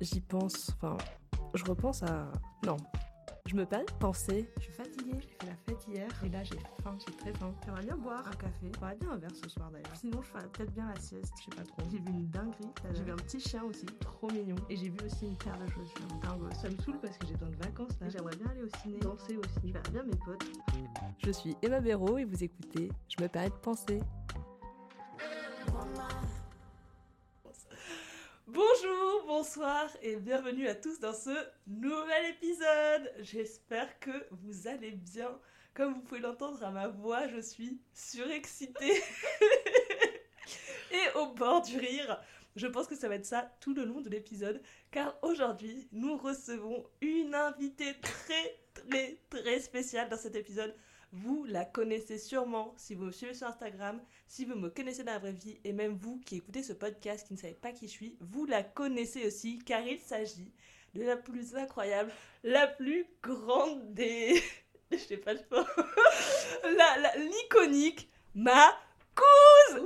j'y pense, enfin, je repense à... Non, je me de penser, je suis fatiguée, j'ai fait la fête hier, et là j'ai faim, j'ai très faim. J'aimerais bien boire un café, j'aimerais bien un verre ce soir d'ailleurs. Sinon je ferais peut-être bien la sieste, je sais pas trop. J'ai vu une dinguerie, j'ai vu un petit chien aussi, trop mignon. Et j'ai vu aussi une paire de chaussures, dingue. Ça me saoule parce que j'ai besoin de vacances là. J'aimerais bien aller au ciné, danser aussi, je verrais bien mes potes. Je suis Emma Béraud et vous écoutez Je me permets de penser. Bonjour, bonsoir et bienvenue à tous dans ce nouvel épisode. J'espère que vous allez bien. Comme vous pouvez l'entendre à ma voix, je suis surexcitée et au bord du rire. Je pense que ça va être ça tout le long de l'épisode car aujourd'hui nous recevons une invitée très très très spéciale dans cet épisode. Vous la connaissez sûrement si vous me suivez sur Instagram, si vous me connaissez dans la vraie vie, et même vous qui écoutez ce podcast, qui ne savez pas qui je suis, vous la connaissez aussi, car il s'agit de la plus incroyable, la plus grande des... Je sais pas, je la, l'iconique, ma couse.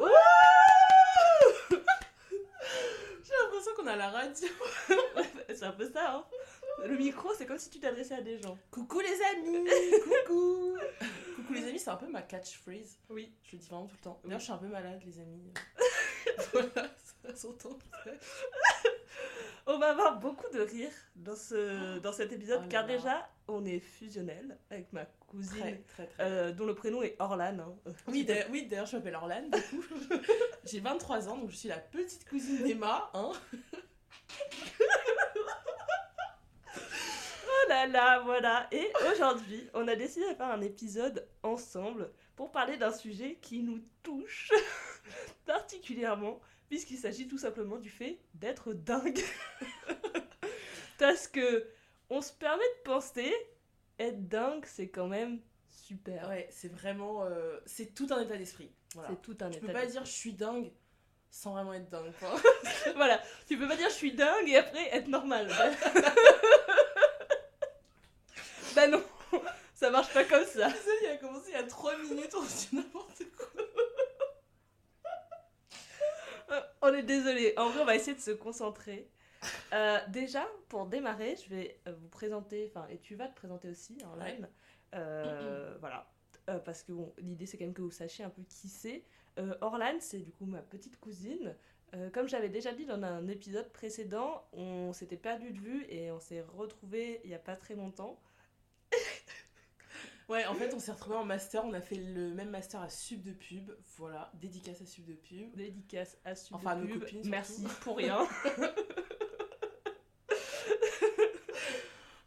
J'ai l'impression qu'on a la radio. C'est un peu ça, hein le micro, c'est comme si tu t'adressais à des gens. Coucou les amis Coucou Coucou les amis, c'est un peu ma catchphrase. Oui. Je le dis vraiment tout le temps. D'ailleurs, je suis un peu malade, les amis. voilà, ça s'entend. on va avoir beaucoup de rire dans, ce, dans cet épisode, oh car déjà, on est fusionnel avec ma cousine, euh, dont le prénom est Orlan. Hein. Oui, d'ailleurs, je m'appelle Orlan. J'ai 23 ans, donc je suis la petite cousine d'Emma. Hein là là, voilà. Et aujourd'hui, on a décidé de faire un épisode ensemble pour parler d'un sujet qui nous touche particulièrement, puisqu'il s'agit tout simplement du fait d'être dingue. Parce que on se permet de penser, être dingue, c'est quand même super. Ouais, c'est vraiment. Euh, c'est tout un état d'esprit. C'est tout un tu état peux pas dire je suis dingue sans vraiment être dingue. voilà, tu peux pas dire je suis dingue et après être normal. Bah non, ça marche pas comme ça. Ça, il a commencé il y a 3 minutes, on dit n'importe quoi. Euh, on est désolé. En vrai, on va essayer de se concentrer. Euh, déjà, pour démarrer, je vais euh, vous présenter, enfin, et tu vas te présenter aussi en live. voilà. parce que bon, l'idée, c'est quand même que vous sachiez un peu qui c'est. Orlan, c'est du coup ma petite cousine. comme j'avais déjà dit dans un épisode précédent, on s'était perdu de vue et on s'est retrouvé il y a pas très longtemps. Ouais, en fait, on s'est retrouvés en master. On a fait le même master à Sub de Pub. Voilà, dédicace à Sub de Pub. Dédicace à Sub enfin, de Pub. Nos copines, Merci pour rien.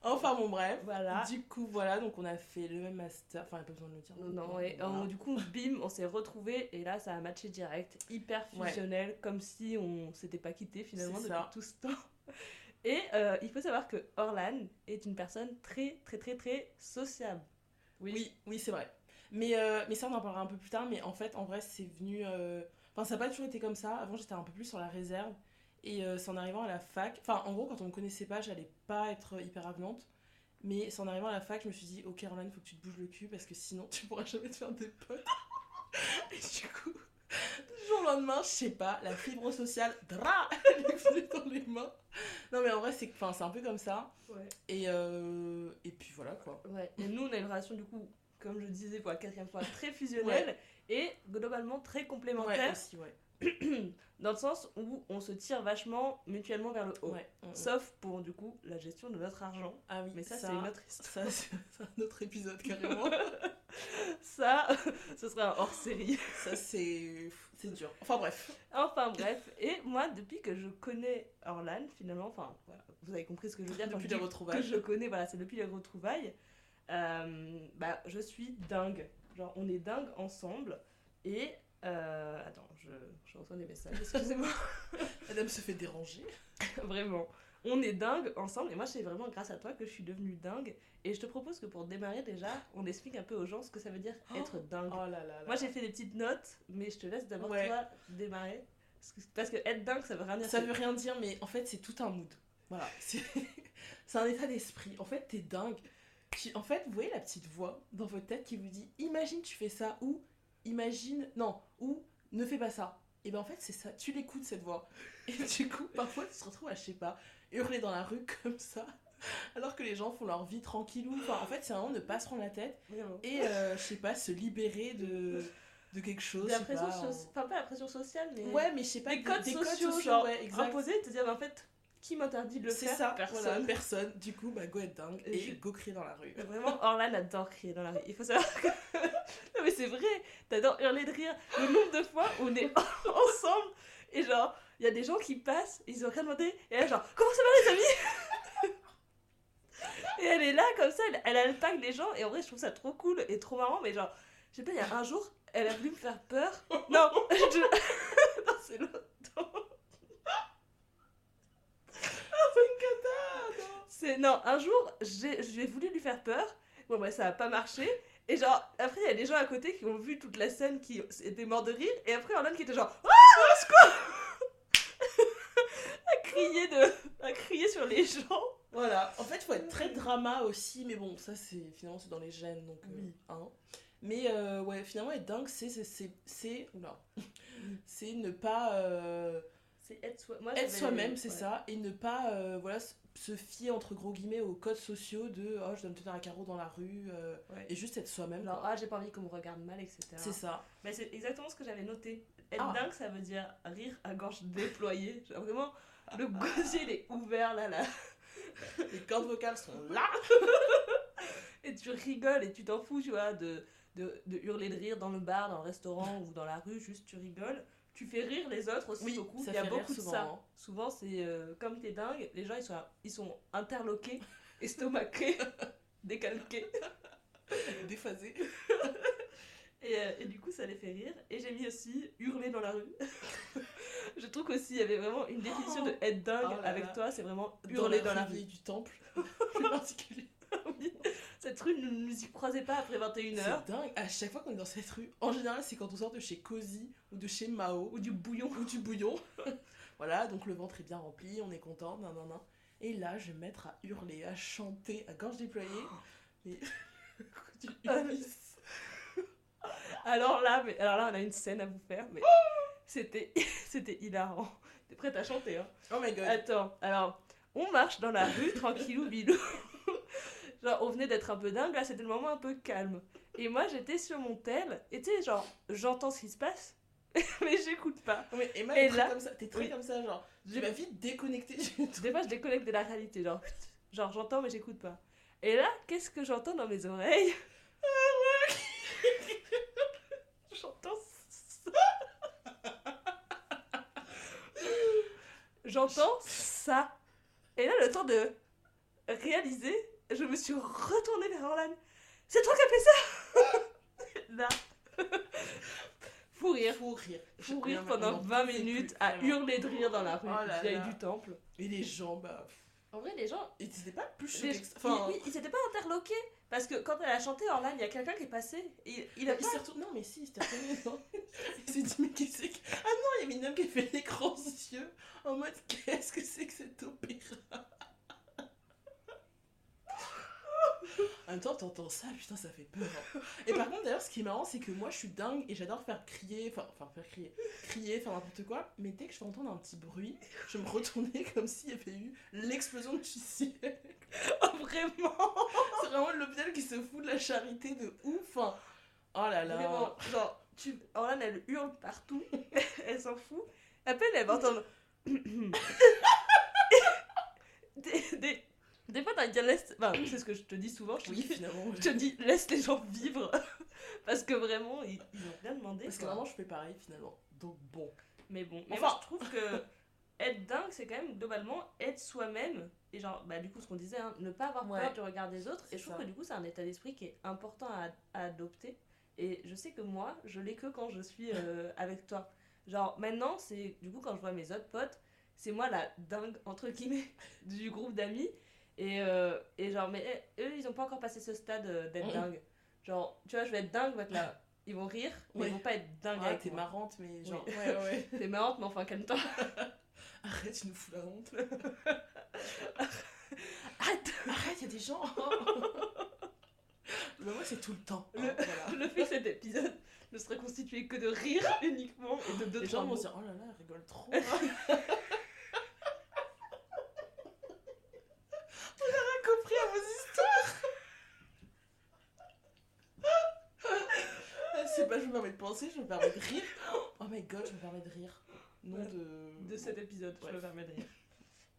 enfin, bon, bref. Voilà. Du coup, voilà, donc on a fait le même master. Enfin, il n'y a pas besoin de le dire. Non, et du coup, bim, on s'est retrouvés et là, ça a matché direct. Hyper fusionnel, comme si on s'était pas quitté finalement depuis tout ce temps. Et euh, il faut savoir que Orlan est une personne très, très, très, très sociable. Oui, oui, c'est vrai. Mais, euh, mais ça, on en parlera un peu plus tard. Mais en fait, en vrai, c'est venu. Euh, enfin, ça n'a pas toujours été comme ça. Avant, j'étais un peu plus sur la réserve. Et c'est en arrivant à la fac. Enfin, en gros, quand on me connaissait pas, j'allais pas être hyper avenante. Mais c'est en arrivant à la fac, je me suis dit, ok, Orlan, faut que tu te bouges le cul parce que sinon, tu pourras jamais te faire des potes. et du coup du jour au lendemain, je sais pas, la fibre sociale, dra, elle est dans les mains. Non, mais en vrai, c'est un peu comme ça. Ouais. Et, euh, et puis voilà quoi. Ouais. Et nous, on a une relation, du coup, comme je disais pour la quatrième fois, très fusionnelle et globalement très complémentaire. aussi, ouais. dans le sens où on se tire vachement mutuellement vers le haut. Sauf pour du coup la gestion de notre argent. Ah oui, mais ça, c'est une autre histoire. Ça c'est un autre épisode carrément. ça, ce serait un hors série. ça c'est c'est dur. Enfin bref. Enfin bref. Et moi, depuis que je connais Orlan, finalement, enfin voilà, vous avez compris ce que je veux dire. Depuis les retrouvailles. Que je connais, voilà, c'est depuis les retrouvailles. Euh, bah, je suis dingue. Genre, on est dingue ensemble. Et euh, attends, je, je, reçois des messages, excusez-moi. Madame se fait déranger. vraiment. On est dingue ensemble et moi c'est vraiment grâce à toi que je suis devenue dingue et je te propose que pour démarrer déjà on explique un peu aux gens ce que ça veut dire oh être dingue. Oh là là Moi j'ai fait des petites notes mais je te laisse d'abord toi démarrer parce que, être dingue ça veut rien dire. Ça veut rien dire mais en fait c'est tout un mood. Voilà, c'est un état d'esprit. En fait t'es dingue. en fait vous voyez la petite voix dans votre tête qui vous dit imagine tu fais ça ou imagine, non, ou ne fais pas ça. Et ben en fait, c'est ça, tu l'écoutes cette voix. Et du coup, parfois, tu te retrouves à, je sais pas, hurler dans la rue comme ça, alors que les gens font leur vie tranquillou. Enfin, en fait, c'est vraiment ne pas se prendre la tête Vraiment. et, euh, je sais pas, se libérer de, de quelque chose. La je sais pression pas, Enfin, pas la pression sociale, mais. Ouais, mais je sais pas, des des, codes des sociaux, genre, ouais, exact. imposés, te dire, en fait, qui m'interdit de le C'est faire ça, Personne. voilà, personne. Du coup, bah, go être dingue Et et je- go crier dans la rue. Vraiment, Orlan adore crier dans la rue. Il faut savoir que. non, mais c'est vrai, t'adores hurler de rire. Le nombre de fois où on est ensemble et genre, il y a des gens qui passent, ils ont rien demandé, et elle, genre, comment ça va les amis? Et elle est là comme ça, elle, elle alpague les gens, et en vrai, je trouve ça trop cool et trop marrant, mais genre, je sais pas, il y a un jour, elle a voulu me faire peur. Non, je- non c'est l'autre. C'est non, un jour, j'ai voulu lui faire peur. Bon bah ça a pas marché. Et genre après il y a des gens à côté qui ont vu toute la scène qui étaient morts de rire et après Orlan qui était genre ah au secours crier de à crier sur les gens. Voilà, en fait, il faut être très drama aussi, mais bon, ça, c'est finalement, c'est dans les gènes, donc euh, Oui. hein. Mais euh, ouais, finalement, être dingue, c'est. c'est- c'est- C'est. C'est ne pas. euh, C'est être soi soi-même, c'est ouais. ça, et ne pas voilà, se fier entre gros guillemets aux codes sociaux de oh, je dois me tenir à carreau dans la rue, euh, Ouais. et juste être soi-même. Genre ah j'ai pas envie qu'on me regarde mal etc. C'est ça. Mais c'est exactement ce que j'avais noté. Être Ah. dingue ça veut dire rire à gorge déployée. Genre vraiment le gosier il est ouvert là là. Les cordes vocales sont là. Et tu rigoles et tu t'en fous, tu vois, de, de, de hurler de rire dans le bar, dans le restaurant ou dans la rue, juste tu rigoles. Tu fais rire les autres aussi Oui, beaucoup. Il y a beaucoup de ça. hein. Souvent, c'est euh, comme t'es dingue, les gens ils sont, ils sont interloqués, estomaqués, décalqués. Déphasé. Et, euh, et du coup, ça les fait rire. Et j'ai mis aussi hurler dans la rue. Je trouve qu'aussi, il y avait vraiment une définition de être dingue Oh là avec là. toi, c'est vraiment Dans hurler la dans la rue rue. du temple. Plus particulier. Oui. Cette rue, ne nous y croisez pas après 21h. C'est dingue. À chaque fois qu'on est dans cette rue, en général, c'est quand on sort de chez Cozy ou de chez Mao Ou du bouillon. ou du bouillon. voilà, donc le ventre est bien rempli, on est content, nan, nan, nan. Et là, je vais me mettre à hurler, à chanter, à gorge déployée. Mais. du Ulysse. Alors là, mais, alors là, on a une scène à vous faire, mais c'était, c'était hilarant. T'es prête à chanter, hein? Oh my god. Attends, alors, on marche dans la rue, tranquillou, bilou. genre, on venait d'être un peu dingue, là, c'était le moment un peu calme. Et moi, j'étais sur mon tel, et tu sais, genre, j'entends ce qui se passe, mais j'écoute pas. Non, mais Emma, Et très là- comme ça. T'es très Oui. comme ça, genre. J'ai- vas vite déconnecter. Des fois, je déconnecte de la réalité, genre, genre j'entends, mais j'écoute pas. Et là, qu'est-ce que j'entends dans mes oreilles? J'entends ça. J'entends ça. Et là, le temps de réaliser, je me suis retournée vers Orlan. C'est toi qui as fait ça? Là. Fou rire. Fou rire. Fou pendant en 20 pouvait minutes à hurler de rire dans la rue, Oh là du temple. Et les gens, bah. pff, En vrai, les gens, Ils étaient pas plus Les-. Enfin, ils, oui, ils s'étaient pas interloqués. Parce que quand elle a chanté Orlan, il y a quelqu'un qui est passé. Il, il a il pas. s'est retourné. Non, mais si, il s'était retourné. non. Il s'est dit, mais qu'est-ce que. Ah non, il y avait une dame qui a fait les grands yeux en mode, qu'est-ce que c'est que cet opéra? En même temps, t'entends ça, putain, ça fait peur. hein. Et par contre, d'ailleurs, ce qui est marrant, c'est que moi, je suis dingue et j'adore faire crier, enfin, faire crier, crier, faire n'importe quoi. Mais dès que je fais entendre un petit bruit, je me retournais comme s'il y avait eu l'explosion du siècle. Vraiment. C'est vraiment l'hôpital qui se fout de la charité de ouf. hein. Oh là là. Vraiment. Genre, tu... Orlan, elle hurle partout. elle s'en fout. Après, elle va entendre. des, des, des fois, t'as dit laisse. Enfin, c'est ce que je te dis souvent. Je te, Oui, dis, finalement. je te dis laisse les gens vivre. Parce que vraiment, ils, ils ont rien demandé. Parce que vraiment, je fais pareil finalement. Donc bon. Mais bon, mais moi je trouve que être dingue, c'est quand même globalement être soi-même. Et genre, bah du coup, ce qu'on disait, hein, ne pas avoir peur Ouais. du regard des autres. Et je trouve ça. que du coup, c'est un état d'esprit qui est important à, à adopter. Et je sais que moi, je l'ai que quand je suis euh, avec toi. Genre, maintenant, c'est du coup, quand je vois mes autres potes, c'est moi la dingue, entre guillemets, du groupe d'amis. Et, euh, et genre, mais eh, eux, ils ont pas encore passé ce stade euh, d'être dingue. Genre, tu vois, je vais être dingue, là. Ils vont rire, mais Ouais. ils vont pas être dingues Ah, t'es marrante, mais genre. Oui. Ouais, ouais. T'es marrante, mais enfin, calme-toi. Arrête, tu nous fous la honte. Arrête Arrête, y a des gens. Mais moi, c'est tout le temps. Le- hein, voilà. Le fait de cet épisode ne serait constitué que de rire uniquement et de deux Les gens vont dire, oh là là, elle rigole trop a rien compris à vos histoires. C'est pas, je me permets de penser, je me permets de rire. Oh my god, je me permets de rire. Ouais. de. de cet épisode, je me permets de rire.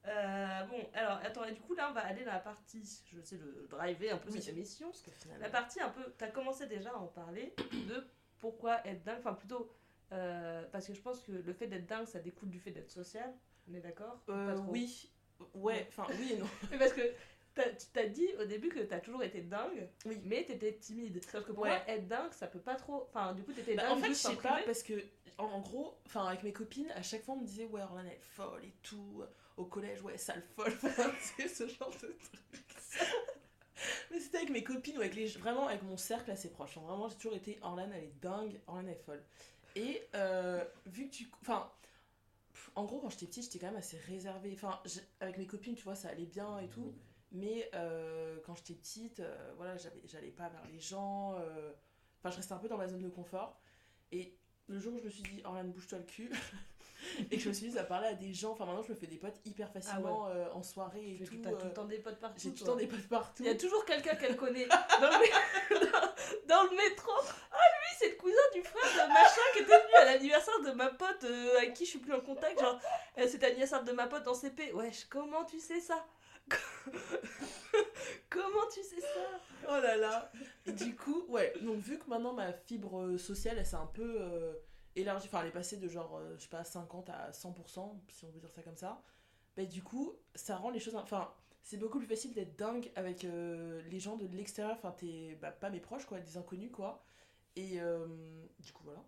Euh, bon, alors attends, et du coup là on va aller dans la partie, je sais de driver un peu Oui. cette émission. Parce que finalement. La partie un peu, t'as commencé déjà à en parler de pourquoi être dingue, enfin plutôt euh, parce que je pense que le fait d'être dingue ça découle du fait d'être social, on est d'accord? Euh, oui. Ouais, enfin, oui et non. Mais parce que tu t'as dit au début que t'as toujours été dingue, Oui. mais t'étais timide. Sauf que pour Ouais. moi, être dingue ça peut pas trop. Enfin, du coup t'étais Bah, dingue en fait, je juste sais pas, parce que, en, en gros, enfin, avec mes copines, à chaque fois, on me disait, ouais, Orlane, elle est folle et tout. Au collège, ouais, sale folle. C'est ce genre de truc. Mais c'était avec mes copines ou avec les. Vraiment, avec mon cercle assez proche. hein. Vraiment, j'ai toujours été, Orlane, elle est dingue, Orlane, elle est folle. Et euh, vu que tu. Enfin. En gros, quand j'étais petite, j'étais quand même assez réservée. Enfin, avec mes copines, tu vois, ça allait bien et tout. Mais euh, quand j'étais petite, euh, voilà, j'allais pas vers les gens. euh, Enfin, je restais un peu dans ma zone de confort. Et le jour où je me suis dit, Orlane, bouge-toi le cul, et que je me suis mise à parler à des gens, enfin maintenant je me fais des potes hyper facilement euh, en soirée et Tu tout. le temps des potes partout. J'ai tout le temps des potes partout. Il y a toujours quelqu'un qu'elle connaît dans le, mé- dans le métro. Ah, lui, c'est le cousin du frère de machin qui était venu à l'anniversaire de ma pote avec qui je suis plus en contact. Genre, c'était l'anniversaire de ma pote en CP. Wesh, comment tu sais ça? Comment tu sais ça? Oh là là. Et du coup, ouais, donc vu que maintenant ma fibre euh, sociale, elle s'est un peu euh, élargie, enfin elle est passée de genre, euh, je sais pas, 50 à 100%, si on veut dire ça comme ça, bah du coup, ça rend les choses... Enfin, c'est beaucoup plus facile d'être dingue avec euh, les gens de l'extérieur, enfin t'es, bah, pas mes proches quoi, des inconnus quoi. Et du coup voilà,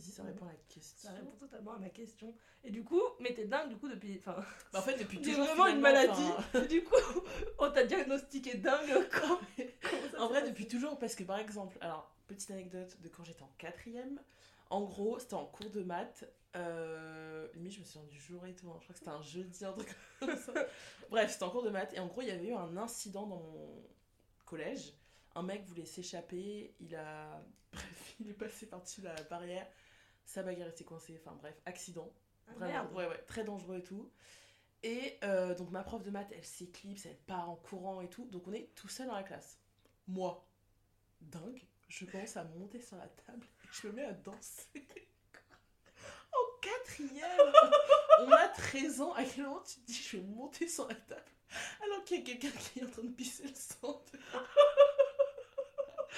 Ça répond à la question. Ça répond totalement à ma question. Et du coup, mais t'es dingue du coup depuis. Enfin, Bah, en fait depuis c'est toujours vraiment une maladie. enfin, du coup, on t'a diagnostiqué dingue quand En vrai, depuis toujours, parce que par exemple, alors, petite anecdote de quand j'étais en quatrième, en gros, c'était en cours de maths, euh, limite, je me souviens du jour et tout, hein, je crois que c'était un jeudi, un truc comme ça. Bref, c'était en cours de maths, et en gros, il y avait eu un incident dans mon collège. Un mec voulait s'échapper, il a. Bref, il est passé par-dessus la barrière, sa bagarre était coincée, enfin bref, accident. Ah, Vraiment, merde. ouais, ouais, très dangereux et tout. Et euh, donc ma prof de maths, elle s'éclipse, elle part en courant et tout. Donc on est tout seul dans la classe. Moi, dingue, je commence à monter sur la table et je me mets à danser. en quatrième On a 13 ans, à quel moment tu te dis je vais monter sur la table alors qu'il y a quelqu'un qui est en train de pisser le sang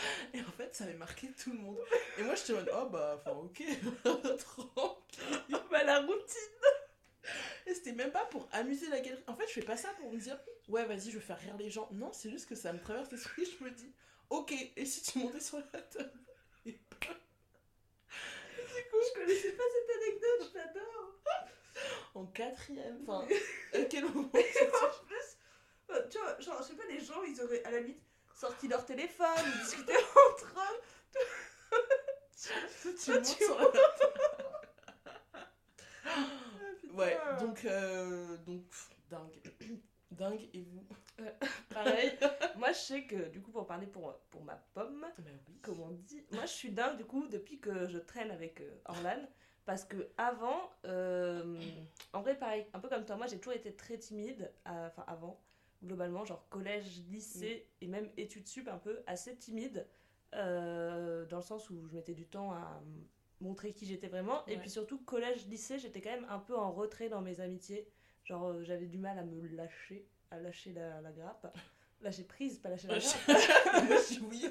Et en fait, ça avait marqué tout le monde. Et moi, je te mode, oh bah, enfin, ok, tranquille. Bah, la routine. Et c'était même pas pour amuser la galerie. En fait, je fais pas ça pour me dire, ouais, vas-y, je vais faire rire les gens. Non, c'est juste que ça me traverse l'esprit. Je me dis, ok, et si tu montais sur la table? Et bah, Je connaissais pas cette anecdote, j'adore. En quatrième, enfin, à quel moment en plus, euh, tu vois, genre, je sais pas, les gens, ils auraient à la limite sorti leur téléphone ou discuté entre eux. tu, tu Toi, table Ah. Ouais, donc, euh, donc, dingue. Dingue, et vous Pareil. Moi, je sais que, du coup, pour parler pour, pour ma pomme, Bah oui. comme on dit, moi, je suis dingue, du coup, depuis que je traîne avec euh, Orlan. Parce que avant, euh, en vrai, pareil, un peu comme toi, moi, j'ai toujours été très timide. Enfin, avant, globalement, genre collège, lycée et même études sup, un peu assez timide. euh, dans le sens où je mettais du temps à montrer qui j'étais vraiment. Et puis surtout, collège, lycée, j'étais quand même un peu en retrait dans mes amitiés. Genre, euh, j'avais du mal à me lâcher, à lâcher la, la grappe. Lâcher prise, pas lâcher la grappe. Oui.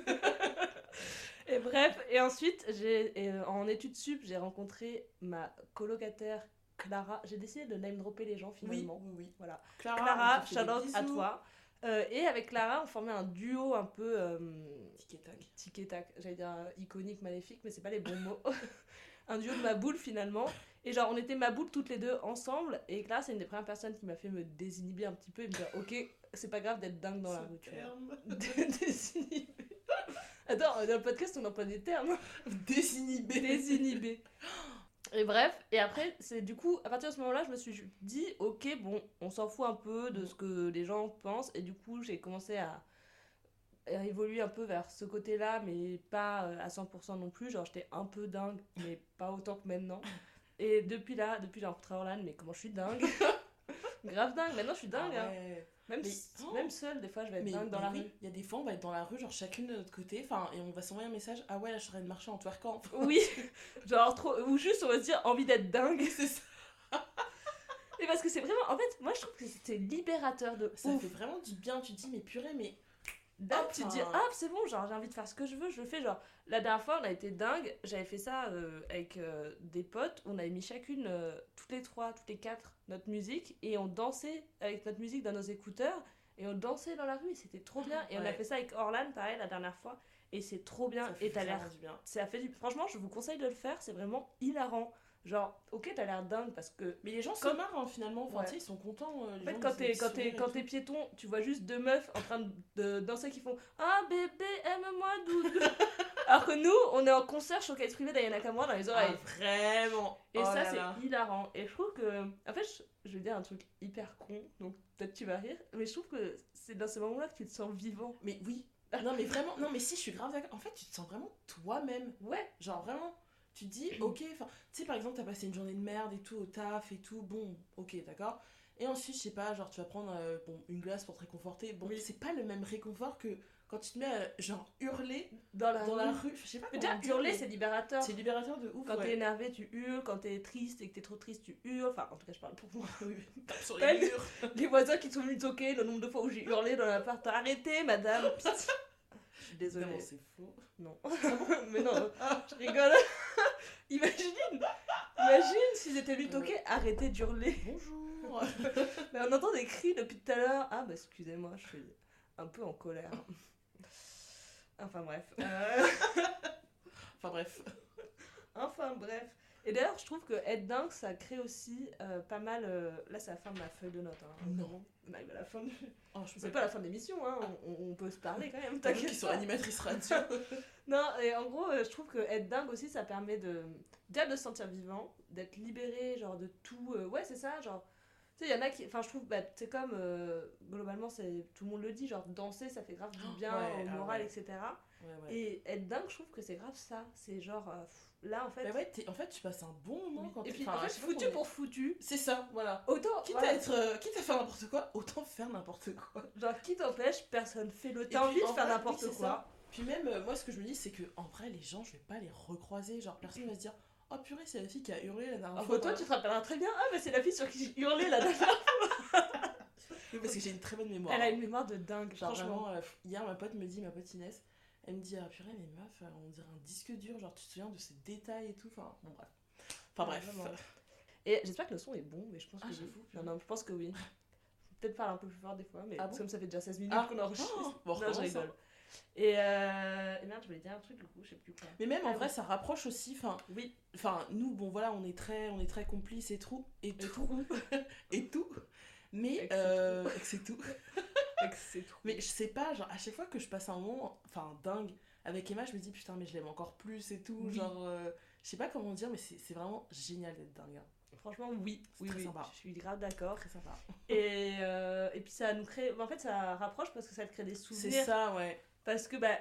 Et bref, et ensuite, j'ai, euh, en études sup, j'ai rencontré ma colocataire Clara. J'ai décidé de name dropper les gens Oui, finalement. oui, oui. Voilà. Clara, Clara, shout à toi. Euh, et avec Clara, on formait un duo un peu euh, Tic et tac. tic et tac. J'allais dire euh, iconique, maléfique, mais c'est pas les bons mots. un duo de ma boule finalement. Et genre, on était ma boule toutes les deux ensemble. Et Clara, c'est une des premières personnes qui m'a fait me désinhiber un petit peu et me dire, ok, c'est pas grave d'être dingue dans la rue, terme. Désinhiber. Attends, dans le podcast, on emploie des termes. Désinhibé. désinhibé. Et bref, et après, c'est du coup, à partir de ce moment-là, je me suis dit, ok, bon, on s'en fout un peu de ce que les gens pensent, et du coup, j'ai commencé à a évolué un peu vers ce côté-là, mais pas euh, à 100% non plus. Genre, j'étais un peu dingue, mais pas autant que maintenant. Et depuis là, depuis j'ai rencontré Orlan, mais comment je suis dingue? Grave dingue, maintenant je suis dingue. Ah hein. Même, Mais- s- Oh même seule, des fois, je vais être Mais, dingue dans la oui, rue. il y a des fois, on va être dans la rue, genre chacune de notre côté, enfin, et on va s'envoyer un message. Ah ouais, là, je train de marcher en twerkant. Oui, genre trop. Ou juste, on va se dire envie d'être dingue. c'est ça. Mais parce que c'est vraiment. En fait, moi je trouve que c'est libérateur de Ça ouf. fait vraiment du bien. Tu te dis, mais purée, mais. Hop, tu te dis, hop, c'est bon, genre j'ai envie de faire ce que je veux, je le fais. Genre, la dernière fois, on a été dingue, j'avais fait ça euh, avec euh, des potes, on avait mis chacune, euh, toutes les trois, toutes les quatre, notre musique, et on dansait avec notre musique dans nos écouteurs, et on dansait dans la rue, et c'était trop bien. Et on a fait ça avec Orlan, pareil, la dernière fois, et c'est trop bien, Ça et t'as l'air. bien. Ça fait du... Franchement, je vous conseille de le faire, c'est vraiment hilarant. Genre, ok, t'as l'air dingue parce que Mais les gens se Comme- marrent hein, finalement. Enfin, Ouais. tu sais, ils sont contents. euh, En fait, quand t'es, se quand, t'es, quand piéton, tu vois juste deux meufs en train de, danser qui font Ah bébé, aime-moi, doudou. Alors que nous, on est en concert showcase privé d'Ayana Kamura dans les Ah, oreilles. vraiment. Et Oh ça, c'est hilarant. Et je trouve que. En fait, je, je vais dire un truc hyper con, donc peut-être tu vas rire, mais je trouve que c'est dans ces moments-là que tu te sens vivant. Mais oui. Non, mais vraiment. Non, mais si, je suis grave d'accord. En fait, tu te sens vraiment toi-même. Ouais, Genre vraiment, tu te dis, ok, enfin, tu sais, par exemple, t'as passé une journée de merde et tout au taf et tout, bon, ok, d'accord. Et ensuite, je sais pas, genre, tu vas prendre euh, bon, une glace pour te réconforter. Bon, Oui. c'est pas le même réconfort que quand tu te mets à, genre, hurler dans la dans rue. la rue. Je sais pas déjà, hurler, c'est libérateur. c'est libérateur de ouf. Quand ouais. t'es énervé, tu hurles. Quand t'es triste et que t'es trop triste, tu hurles. Enfin, en tout cas, je parle pour moi. Sur les. Les voisins qui sont venus toquer, le nombre de fois où j'ai hurlé dans l'appart. Arrêtez, madame. Pitié. Je suis désolée. Évidemment, c'est faux. Non. mais non, je rigole. imagine, imagine s'ils étaient venus toquer, arrêtez d'hurler. Bonjour. Mais on entend des cris depuis tout à l'heure. Ah bah excusez-moi, je suis un peu en colère. Enfin bref. Euh, enfin bref. Enfin bref. Et d'ailleurs, je trouve que être dingue, ça crée aussi euh, pas mal. euh, Là, c'est la fin de ma feuille de notes. Hein, Non. On arrive à la fin. du- Oh, je C'est pas la fin de l'émission, hein. on, on peut se parler quand même. T'inquiète qui sont animatrices radio. Non, et en gros, euh, je trouve que être dingue aussi, ça permet de déjà de se sentir vivant, d'être libéré, genre de tout. ouais, c'est ça, genre. Tu sais, il y en a qui. Enfin, je trouve, bah, c'est comme. globalement, c'est tout le monde le dit, genre danser, ça fait grave du bien Ouais, au ah moral, ouais. etc. Ouais. Et être dingue, je trouve que c'est grave ça. C'est genre. pff, là, en fait. Bah ouais, en fait, tu passes un bon moment oui. quand et puis, enfin, en fait, foutu pour foutu, C'est ça, voilà. autant. Quitte, voilà, à être, euh, quitte à faire n'importe quoi, autant faire n'importe quoi. Genre, qui t'empêche, personne fait le. T'as envie de en faire n'importe oui, quoi. ça. Puis même, euh, moi, ce que je me dis, c'est que en vrai, les gens, je vais pas les recroiser. Genre, personne va se dire Oh purée, c'est la fille qui a hurlé la dernière En fois. photo, tu te rappelleras très bien. Ah, mais c'est la fille sur qui j'ai hurlé la dernière fois. Oui, parce que j'ai une très bonne mémoire. Elle a une mémoire de dingue, Genre, franchement. euh, hier, ma pote me dit, ma pote Inès, elle me dit Ah purée, mais meuf, euh, on dirait un disque dur. Genre, tu te souviens de ces détails et tout. Enfin, bon, bref. Enfin, bref. Et j'espère que le son est bon, mais je pense Ah, que oui. Non, non, je pense que oui. Peut-être parler un peu plus fort des fois, mais Ah bon comme ça fait déjà 16 minutes Ah. qu'on enregistre. Oh, bon, non, je rigole. hein. Et, euh... et merde, je voulais dire un truc du coup, je sais plus quoi. Mais même en Ah vrai, oui. ça rapproche aussi. Enfin, Oui, enfin nous bon voilà on est très on est très complices et tout et et tout trou. et tout mais que c'est euh, et que c'est c'est mais je sais pas genre à chaque fois que je passe un moment enfin dingue avec Emma je me dis putain mais je l'aime encore plus et tout Oui. genre euh, je sais pas comment dire mais c'est c'est vraiment génial d'être dingue hein. Franchement, oui, C'est oui, très oui. sympa. Je suis grave d'accord. très sympa Et, euh, et puis ça nous crée. En fait, ça rapproche parce que ça te crée des c'est souvenirs. ça ouais Parce que, bah,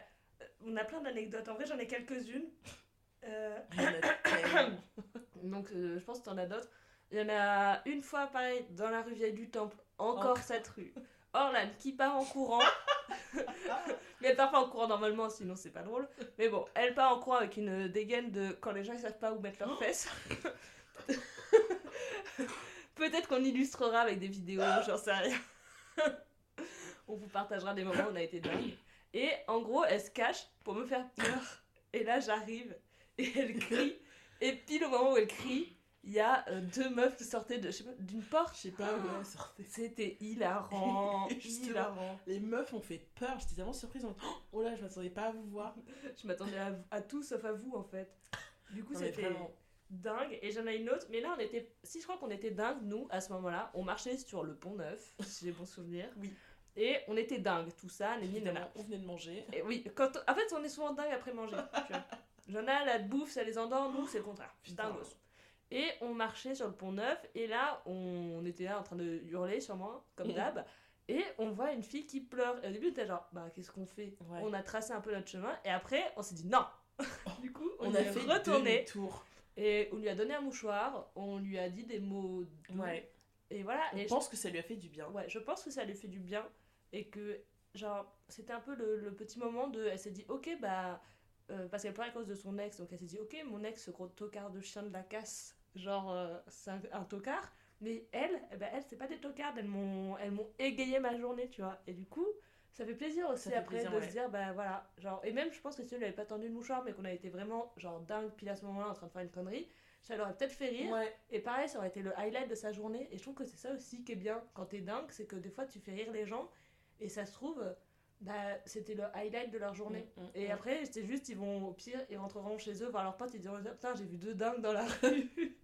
on a plein d'anecdotes. En vrai, j'en ai quelques-unes. Euh. Donc, euh, je pense que t'en as d'autres. Il y en a une fois, pareil, dans la rue Vieille du Temple, encore Encore. cette rue. Orlan qui part en courant. Mais elle part pas en courant normalement, sinon c'est pas drôle. Mais bon, elle part en courant avec une dégaine de quand les gens ils savent pas où mettre leurs fesses. Peut-être qu'on illustrera avec des vidéos, j'en sais rien. on vous partagera des moments où on a été dingue. Et en gros, elle se cache pour me faire peur. Et là, j'arrive et elle crie. Et pile au moment où elle crie, il y a euh, deux meufs qui sortaient de, je sais pas, d'une porte. je sais pas où elle sortait C'était hilarant, hilarant. les meufs ont fait peur j'étais tellement surprise en mode, oh là je m'attendais pas à vous voir Je m'attendais à, à tout sauf à vous en fait. Du coup, c'était vraiment. dingue. Et j'en ai une autre, mais là on était. Si je crois qu'on était dingue, nous, à ce moment-là, on marchait sur le pont neuf, si j'ai bon souvenir. Oui. Et on était dingue, tout ça, on venait de manger Et oui, quand en fait, on est souvent dingue après manger. J'en ai la bouffe, ça les endort, nous, c'est le contraire. Putain, Putain. Et on marchait sur le pont neuf, et là, on était là en train de hurler, sûrement, comme d'hab. Et on voit une fille qui pleure. Et au début, on était genre, bah qu'est-ce qu'on fait? Ouais. On a tracé un peu notre chemin. Et après, on s'est dit non Du coup, on, a fait retourné. tour. Et on lui a donné un mouchoir. On lui a dit des mots doux. Ouais. Et voilà. On et je- pense que ça lui a fait du bien. Ouais, je pense que ça lui fait du bien et que, genre, c'était un peu le, le petit moment de. Elle s'est dit, ok, bah. euh, parce qu'elle pleurait à cause de son ex, donc elle s'est dit, ok, mon ex, ce gros tocard de chien de la casse, genre, euh, c'est un, tocard. Mais elle, eh ben, elle, c'est pas des tocards, elles m'ont elles m'ont égayé ma journée, tu vois. Et du coup, ça fait plaisir aussi fait après plaisir, de ouais. se dire, bah voilà. Genre, et même, je pense que si elle lui avait pas tendu le mouchoir, mais qu'on a été vraiment, genre, dingue, pile à ce moment-là, en train de faire une connerie, ça l'aurait peut-être fait rire. Ouais. Et pareil, ça aurait été le highlight de sa journée. Et je trouve que c'est ça aussi qui est bien quand t'es dingue, c'est que des fois tu fais rire les gens. Et ça se trouve, bah, c'était le highlight de leur journée. Mm, mm, Et mm. après, c'était juste, ils vont au pire, ils rentreront chez eux voir leurs potes, ils diront Putain, j'ai vu deux dingues dans la rue.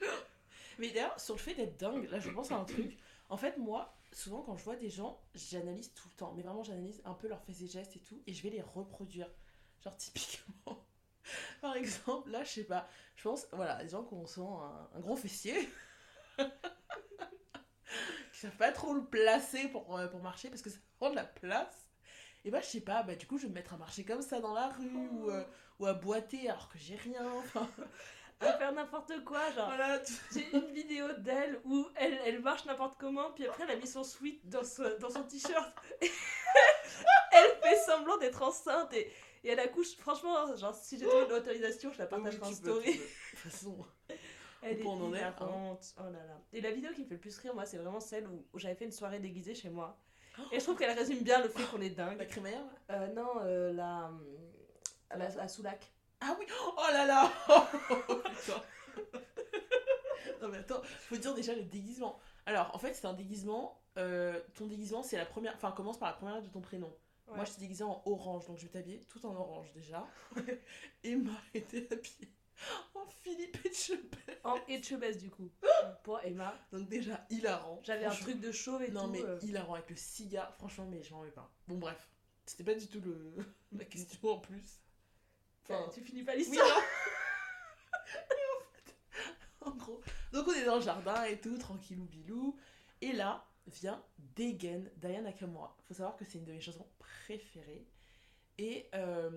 Mais d'ailleurs, sur le fait d'être dingue, là je pense à un truc. En fait, moi, souvent quand je vois des gens, j'analyse tout le temps. Mais vraiment, j'analyse un peu leurs faits et gestes et tout. Et je vais les reproduire. Genre, typiquement. Par exemple, là, je sais pas. Je pense, voilà, des gens qui ont souvent un, un gros fessier. qui savent pas trop le placer pour, euh, pour marcher parce que ça prend de la place. Et bah, je sais pas, bah, du coup, je vais me mettre à marcher comme ça dans la rue ou, euh, ou à boiter alors que j'ai rien. Enfin, à faire n'importe quoi. Genre, voilà, j'ai une vidéo d'elle où elle, elle marche n'importe comment, puis après elle a mis son sweat dans, ce- dans son t-shirt. elle fait semblant d'être enceinte et, et elle accouche. Franchement, genre, si j'ai trouvé l'autorisation, je la partagerai Oui, en story. De toute façon. Elle est en est, hein. Oh là là. Et la vidéo qui me fait le plus rire, moi, c'est vraiment celle où, où j'avais fait une soirée déguisée chez moi. Et je trouve qu'elle résume bien le fait qu'on est La dingue. crémaillère là Euh, non, euh, la, la, la Soulac. Ah oui Oh là là. Non mais attends, faut dire déjà le déguisement. Alors en fait c'est un déguisement, euh, ton déguisement c'est la première, enfin commence par la première lettre de ton prénom. Moi je suis déguisée en orange, donc je vais t'habiller tout en orange déjà. Emma était habillée en Philippe Etchebest. En Etchebest, du coup. Pour Emma. Donc déjà hilarant. J'avais un truc de chauve et Non tout. mais euh. hilarant avec le cigare, franchement mais je m'en vais pas. Bon bref, c'était pas du tout le... la question en plus. Enfin, tu finis pas Oui, l'histoire. Et en fait, en gros, donc on est dans le jardin et tout, tranquillou bilou. Et là vient Degen d'Aya Nakamura. Faut savoir que c'est une de mes chansons préférées. Et, euh,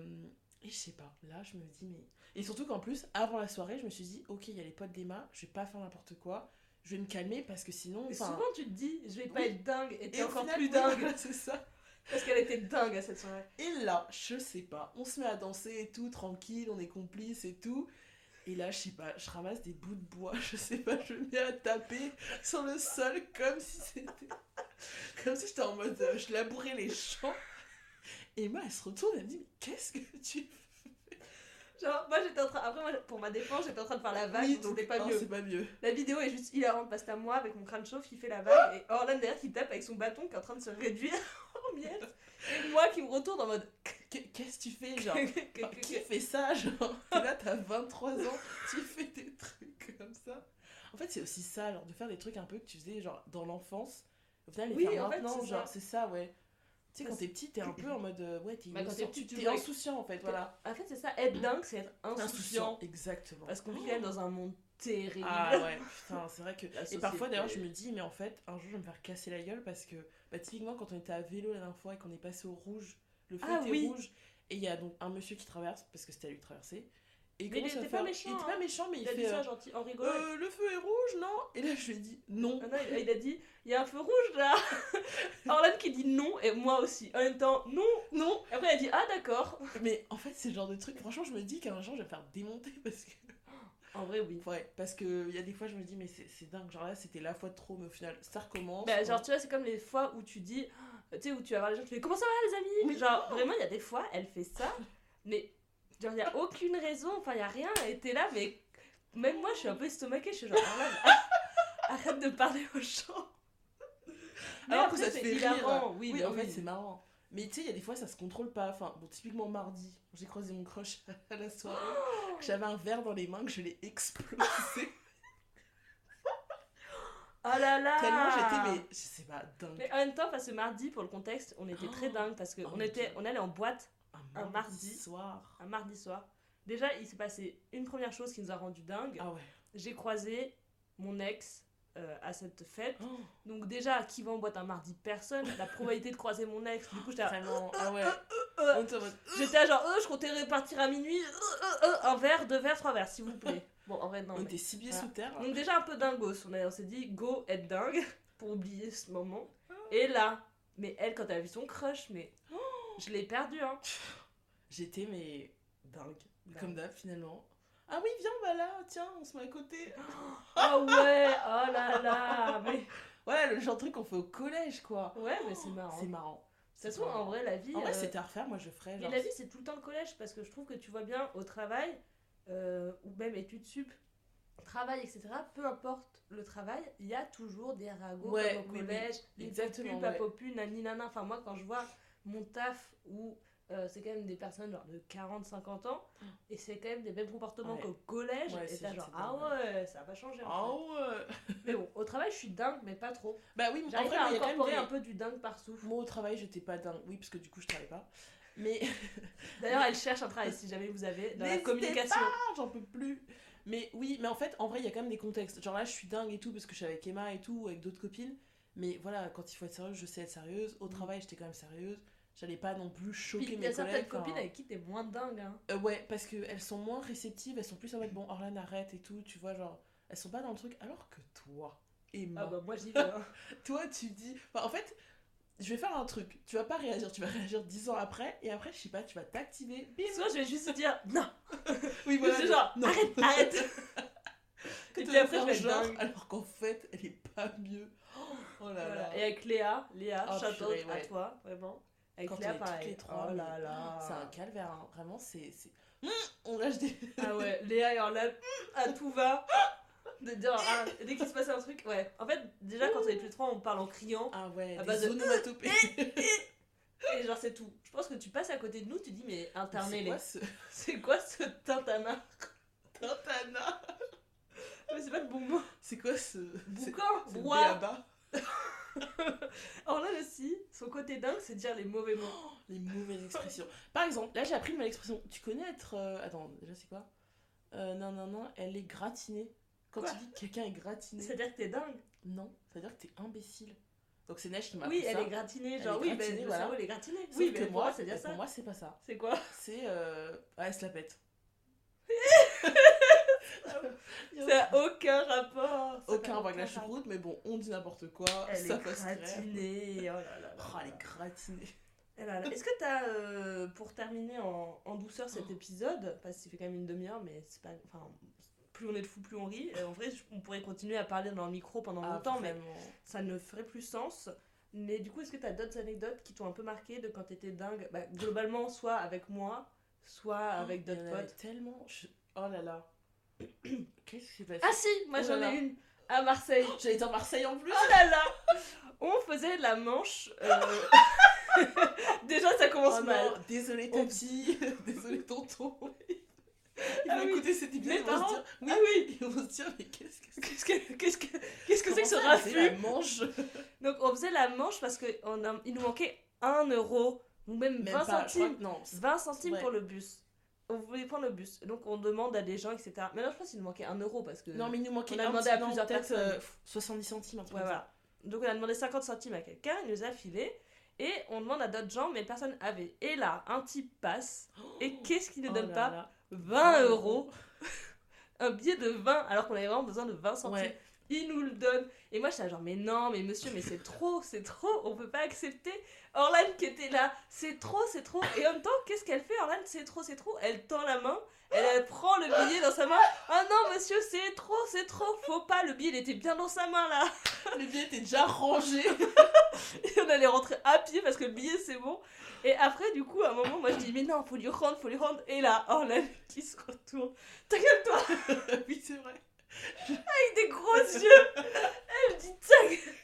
et je sais pas, là je me dis, mais. Et surtout qu'en plus, avant la soirée, je me suis dit, ok, il y a les potes d'Emma, je vais pas faire n'importe quoi, je vais me calmer parce que sinon. Et souvent tu te dis, je vais pas Oui. être dingue, et t'es encore final, plus oui, dingue. c'est ça. Parce qu'elle était dingue à cette soirée. Et là, je sais pas, on se met à danser et tout, tranquille, on est complices et tout. Et là, je sais pas, je ramasse des bouts de bois, je sais pas, je me mets à taper sur le sol comme si c'était. Comme si j'étais en mode. euh, je labourais les champs. Et Emma, elle se retourne, elle me dit Mais qu'est-ce que tu fais? Genre, moi j'étais en train. Après, moi, pour ma défense, j'étais en train de faire la vague, Oui, donc c'était pas mieux. c'est pas mieux. La vidéo est juste hilarante parce que moi avec mon crâne chauve qui fait la vague et Orlan derrière qui tape avec son bâton qui est en train de se réduire en miettes. Et moi qui me retourne en mode. Qu'est- Qu'est-ce que tu fais, genre? Enfin, qui fait ça genre? Là t'as 23 ans tu fais des trucs comme ça en fait c'est aussi ça genre de faire des trucs un peu que tu faisais genre dans l'enfance au final les Oui, faire fait, maintenant genre c'est ça ouais tu sais quand t'es petit t'es un peu en mode euh, ouais t'es Bah, innocent, tu t'es insouciant en fait voilà En fait, c'est ça, être dingue, c'est être insouciant. exactement Parce qu'on vit quand même dans un monde terrible. ah ouais putain c'est vrai que et parfois d'ailleurs je me dis mais en fait un jour je vais me faire casser la gueule parce que bah typiquement quand on était à vélo la dernière fois et qu'on est passé au rouge le feu Ah était oui. rouge et il y a donc un monsieur qui traverse parce que c'était à lui de traverser et Mais il pas méchant, il était hein. pas méchant mais il, Il a dit fait ça euh, gentil, en rigolant. Euh, le feu est rouge non? Et là je lui ai dit non Ah non, il, il a dit il y a un feu rouge là Orlan qui dit non et moi aussi. En même temps, non non Et après, elle a dit ah d'accord mais en fait c'est le genre de truc franchement je me dis qu'un jour je vais me faire démonter parce que En vrai, oui. ouais parce que il y a des fois je me dis mais c'est dingue genre là c'était la fois de trop mais au final ça recommence Bah, genre, tu vois, c'est comme les fois où tu dis, tu sais, où tu vas voir les gens, tu fais comment ça va les amis? Oui. Genre, vraiment, il y a des fois, elle fait ça, mais genre, il n'y a aucune raison, enfin, il n'y a rien, et t'es là, mais même moi, je suis un peu estomaquée, je suis genre, arrête de parler aux gens. Mais Alors que ça te fait hilarant, rire. oui, Oui, bah en fait, c'est marrant. Mais tu sais, il y a des fois, ça se contrôle pas. Enfin, bon, typiquement mardi, j'ai croisé mon crush à la soirée. que J'avais un verre dans les mains que je l'ai explosé. Oh là là Tellement j'étais, mais je sais pas, dingue. Mais en même temps, parce que mardi, pour le contexte, on était très dingue parce qu'on Oh était, on allait en boîte Un, mardi. soir. un mardi soir. Déjà, il s'est passé une première chose qui nous a rendu dingue. Ah ouais. J'ai croisé mon ex euh, à cette fête. Oh, Donc déjà, qui va en boîte un mardi? Personne. La probabilité de croiser mon ex, du coup j'étais vraiment. Ah ouais. euh, mode, j'étais genre, euh, je comptais repartir à minuit, euh, euh, euh, un verre, deux verres, trois verres, s'il vous plaît. Bon, en vrai, non. on était six pieds Voilà. sous terre. Donc déjà un peu dingos, on, a- on s'est dit go être dingue pour oublier ce moment. Et là, mais elle quand elle a vu son crush, mais je l'ai perdu hein. J'étais, mais dingue. Comme d'hab, finalement. Ah oui, viens, bah là, tiens, on se met à côté. Ah ouais, oh là là, mais Ouais, le genre de truc qu'on fait au collège, quoi. ouais, mais c'est marrant. C'est De marrant. toute façon, en vrai, la vie, En vrai, euh, c'était à refaire, moi je ferais. mais la vie c'est tout le temps le collège parce que je trouve que tu vois bien au travail euh, ou même études sup, travail etc. Peu importe le travail, il y a toujours des ragots Ouais, comme au oui, oui, collège, les exactement, popus, pas ouais. popus, nani nana. Enfin moi quand je vois mon taf où euh, c'est quand même des personnes genre de 40-50 ans et c'est quand même des mêmes comportements Ouais. qu'au collège Ouais, et t'as genre ah ouais ça va changer en Ah ouais. mais bon au travail je suis dingue mais pas trop Bah oui, en j'arrive vrai, à mais incorporer des- un peu du dingue par souffle Moi au travail, j'étais pas dingue. Oui, parce que du coup, je travaille pas. Mais d'ailleurs elle cherche un travail si jamais vous avez dans la N'hésitez communication j'en peux plus. Mais oui, mais en fait, en vrai, il y a quand même des contextes. Genre là, je suis dingue et tout parce que je suis avec Emma et tout, avec d'autres copines. Mais voilà, quand il faut être sérieuse, je sais être sérieuse. Au Mm. travail, j'étais quand même sérieuse. J'allais pas non plus choquer Puis il y mes a certaines collègues. copines enfin, avec qui t'es moins dingue hein. euh, ouais, parce qu'elles sont moins réceptives, elles sont plus en mode bon, Orlan arrête et tout, tu vois, genre, elles sont pas dans le truc. Alors que toi, Emma, Ah bah moi j'y vais. hein. toi, tu dis. Enfin, en fait, je vais faire un truc. Tu vas pas réagir, tu vas réagir dix ans après, et après, je sais pas, tu vas t'activer. Soit je vais juste dire non. Oui, voilà. C'est genre non. arrête, arrête. Que Et tu puis après, je vais genre, dingue. alors qu'en fait, elle est pas mieux. Oh là Voilà. là. Et avec Léa, Léa, Oh, à toi, vraiment. Avec Quand on Léa est pareil. les trois, oh mais là là. C'est un calvaire, hein. vraiment, c'est. c'est- Hum, on lâche des. Ah ouais, Léa et Orlan, à tout va. De dire, ah, dès qu'il se passe un truc, ouais. En fait, déjà quand on est tous les trois, on parle en criant. Ah ouais, À des base de-. Et genre, c'est tout. Je pense que tu passes à côté de nous, tu dis, mais C'est internet, quoi ce c'est quoi ce tintana Tintana Mais c'est pas le bon mot. C'est quoi ce. c'est- Boucan, c'est béaba Orlan aussi, son côté dingue, c'est de dire les mauvais mots. Oh, Les mauvaises expressions. Par exemple, là j'ai appris une nouvelle expression. Tu connais être. euh, Attends, déjà c'est quoi? Euh, Non, non, non, elle est gratinée. Quand Quoi? tu dis que quelqu'un est gratiné. C'est-à-dire que t'es dingue? Non, c'est-à-dire que t'es imbécile. Donc c'est Neige qui m'a Oui, elle ça. est gratinée, Elle genre est oui, gratinée, ben, le voilà. cerveau il est gratiné. Sauf oui, mais pour moi, c'est ça. pour moi c'est pas ça. C'est quoi? C'est. Euh... Ah, elle se la pète. Ça a aucun rapport. Ça Aucun n'a avec la rapport. choucroute, mais bon, on dit n'importe quoi. Elle ça est passe gratinée. Oh là là. Oh, elle est gratinée. Eh. Est-ce que t'as, euh, pour terminer en, en douceur cet Oh. épisode, parce qu'il fait quand même une demi-heure, mais c'est pas. Enfin, plus on est de fou, plus on rit. Euh, en vrai, on pourrait continuer à parler dans le micro pendant Ah, longtemps, mais ça ne ferait plus sens. Mais du coup, est-ce que t'as d'autres anecdotes qui t'ont un peu marqué de quand t'étais dingue bah, Globalement, soit avec moi, soit avec Il y d'autres potes? tellement. je- Oh là là. Qu'est-ce qui s'est passé? Ah si, moi Oh j'en ai une à Marseille. J'allais dire Marseille en plus. Oh là là On faisait la manche. euh, Déjà, ça commence Oh mal. non, désolé On- tati, désolé tonton. Ils Ah vont oui. écouter cet épisode, ils vont se parents dire, oui, Ah oui ils vont se dire, mais qu'est-ce que c'est? Qu'est-ce que que qu'est-ce que c'est que ce c'est la raffut? manche? Donc on faisait la manche parce qu'il nous manquait 1 euro ou même, Même 20 pas, centimes. non. c'est- 20 centimes Ouais. pour le bus. On voulait prendre le bus. Donc on demande à des gens, etc. Mais là, je pense qu'il nous manquait 1 euro parce que. Non, mais il nous manquait on a un demandé à plusieurs personnes. euh, 70 centimes, un truc Ouais, voilà. Donc on a demandé 50 centimes à quelqu'un, il nous a filé. Et on demande à d'autres gens, mais personne avait. Et là, un type passe. Et qu'est-ce qu'il ne Oh donne là pas là. 20 euros. un billet de 20, alors qu'on avait vraiment besoin de 20 centimes. Ouais. Il nous le donne. Et moi, j'étais genre, mais non, mais monsieur, mais c'est trop, c'est trop, on peut pas accepter. Orlan qui était là, c'est trop, c'est trop. Et en même temps, qu'est-ce qu'elle fait, Orlan C'est trop, c'est trop. Elle tend la main, elle, elle prend le billet dans sa main. Ah non, monsieur, c'est trop, c'est trop, faut pas. Le billet, il était bien dans sa main là. Le billet était déjà rangé. Et on allait rentrer à pied parce que le billet, c'est bon. Et après, du coup, à un moment, moi, je dis, mais non, faut lui rendre, faut lui rendre. Et là, Orlan qui se retourne. Ta gueule, toi oui, c'est vrai. Avec des gros yeux. Elle me dit ta gueule.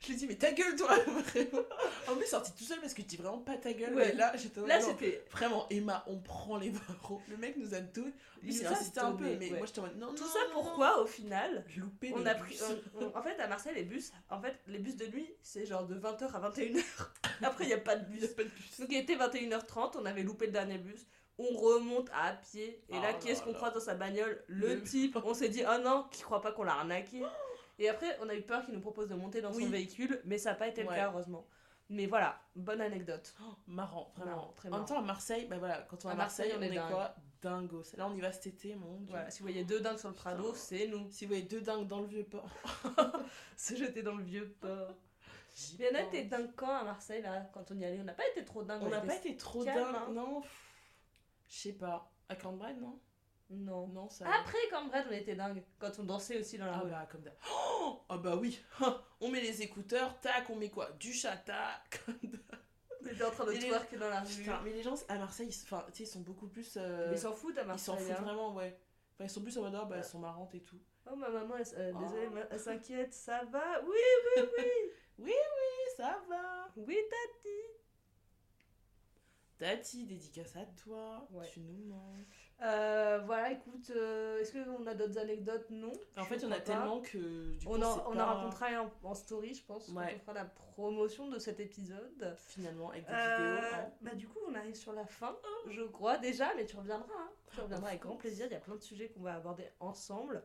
Je lui dis, mais ta gueule, toi Vraiment. En plus, sorti tout seul parce que tu dis vraiment pas ta gueule. Ouais. Et là, j'étais Là, c'était Vraiment, Emma, on prend les 20 euros. Le mec nous a tout. Lui, Il il nous a insisté un peu, mais ouais. moi, en mode, non, tout non, ça non, pourquoi, au final. Loupé on a pris. bus. on- on- en fait, à Marseille, les bus, en fait, les bus de nuit, c'est genre de 20h à 21h. Après, il n'y a pas de Il y bus. a pas de bus. Donc, il était 21h30, on avait loupé le dernier bus. On remonte à pied. Et là, Oh qui est-ce qu'on là. croise dans sa bagnole? Le Le- type. On s'est dit, oh non, qui croit pas qu'on l'a arnaqué? Et après, on a eu peur qu'il nous propose de monter dans son véhicule, mais ça n'a pas été le cas, heureusement. Mais voilà, bonne anecdote. Oh, marrant, vraiment. Marrant, très En même marrant. temps, à Marseille, bah voilà, quand on est À Marseille, Marseille, on, on est dingue. quoi? Dingos. Là, on y va cet été, mon dieu. Voilà, si vous voyez deux dingues sur le Prado, c'est nous. Si vous voyez deux dingues dans le vieux port. Se jeter dans le vieux port. Mais on a été dingue quand à Marseille, là, quand on y allait On n'a pas été trop dingue. On n'a pas été trop dingue, hein. non pff, Je sais pas. À Cambridge, non? Non. Non, ça. Après, bref, on était dingue. Quand on dansait aussi dans la Ah rue. bah, comme. Oh ah bah oui On met les écouteurs, tac, on met quoi? Du chata. On était en train de les- twerker dans la rue. Putain, mais les gens à Marseille, ils, enfin, ils sont beaucoup plus. euh, ils s'en foutent à ils Marseille. s'en foutent hein. vraiment, ouais. Enfin, ils sont plus en mode, ah, bah, elles sont marrantes et tout. Oh, ma maman, elle, euh, Oh. désolée, elle s'inquiète, ça va? Oui, Oui, ça va oui, tati. Tati, dédicace à toi. Ouais. Tu nous manques. Euh, voilà, écoute, euh, est-ce qu'on a d'autres anecdotes? Non. En fait, il y en a pas. tellement que. Du coup, On, en, c'est on pas- en racontera un en, en story, je pense. Ouais. On fera la promotion de cet épisode. Finalement, avec des Euh, vidéos. hein. bah, du coup, on arrive sur la fin, je crois déjà, mais tu reviendras. hein. Tu reviendras avec grand plaisir. Il y a plein de sujets qu'on va aborder ensemble.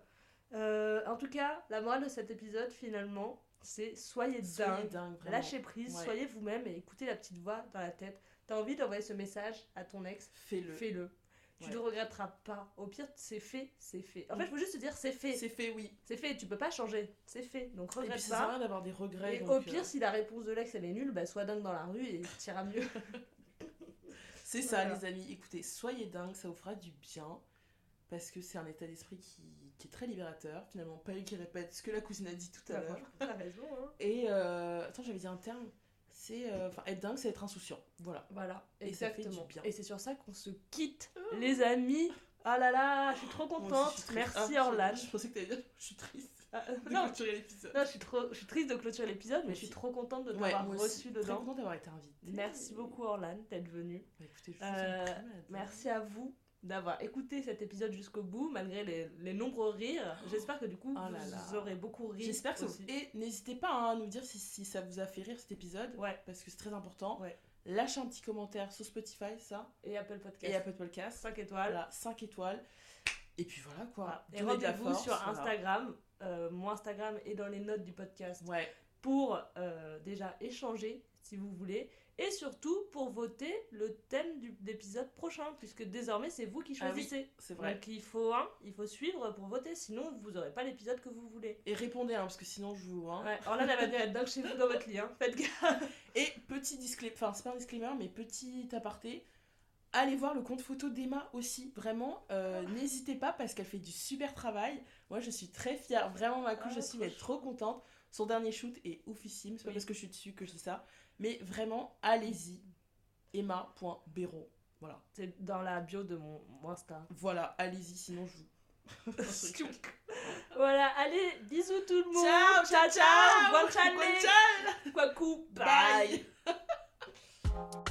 En tout cas, la morale de cet épisode, finalement, c'est soyez Soyez dingue. Lâchez prise, Ouais. soyez vous-même et écoutez la petite voix dans la tête. T'as envie d'envoyer ce message à ton ex, Fais-le. fais-le. Tu Ouais. ne regretteras pas. Au pire, c'est fait, c'est fait. En fait, je veux juste te dire, c'est fait. C'est fait, oui. C'est fait, tu peux pas changer. C'est fait. Donc Et puis, regrette sert à pas. d'avoir des regrets. Et donc, au euh, pire, si la réponse de l'ex elle est nulle, bah sois dingue dans la rue et t'iras mieux. C'est ça, les amis. Écoutez, soyez dingue, ça vous fera du bien. Parce que c'est un état d'esprit qui, qui est très libérateur. Finalement, pas lui qui répète ce que la cousine a dit tout à T'as l'heure. t'as raison, hein. Et euh, attends, j'avais dit un terme. C'est euh, être dingue, c'est être insouciant. Voilà. Voilà, Et ça fait exactement. du bien. Et c'est sur ça qu'on se quitte, les amis. Ah là là, je suis trop aussi, contente. suis. Merci Ah, Orlan. Je, je pensais que t'allais dire, je suis triste Ah, euh, de non, clôturer l'épisode. non, je suis trop, je suis triste de clôturer l'épisode, mais je suis trop contente de Ouais, t'avoir moi reçu aussi. Très dedans. contente d'avoir été invitée. Merci beaucoup Orlan d'être venu. Bah, écoutez, je vous Euh, Merci à vous d'avoir écouté cet épisode jusqu'au bout, malgré les, les nombreux rires. J'espère que du coup, Oh là vous là. aurez beaucoup ri. J'espère que ça vous... aussi. Et n'hésitez pas hein, à nous dire si, si ça vous a fait rire cet épisode. Ouais, Parce que c'est très important. Ouais. Lâchez un petit commentaire sur Spotify, ça. et Apple Podcast. Et Apple Podcast. 5 étoiles. Voilà, 5 étoiles. Et puis voilà quoi. Et rendez-vous sur voilà. Instagram. Euh, mon Instagram est dans les notes du podcast Ouais. pour euh, déjà échanger si vous voulez et surtout pour voter le thème du- d'épisode prochain puisque désormais c'est vous qui Ah oui, choisissez. C'est vrai. Donc il faut hein, il faut suivre pour voter sinon vous n'aurez pas l'épisode que vous voulez. Et répondez, hein, parce que sinon je vous. Hein. Ouais, Orlan elle va venir être dingue chez vous dans votre lit hein. Faites gaffe. Et petit disclaimer, enfin c'est pas un disclaimer, mais petit aparté. Allez voir le compte photo d'Emma aussi, vraiment. euh, N'hésitez pas parce qu'elle fait du super travail. Moi je suis très fière, vraiment ma couche, Ah, je suis trop contente. Son dernier shoot est oufissime, c'est pas Oui. parce que je suis dessus que je dis ça. Mais vraiment, allez-y. Emma.bero. Voilà. C'est dans la bio de mon, mon Insta. Voilà, allez-y, sinon je vous. voilà, allez, bisous tout le monde. Ciao, ciao, ciao. Bonne, Bonne année. Bonne bye.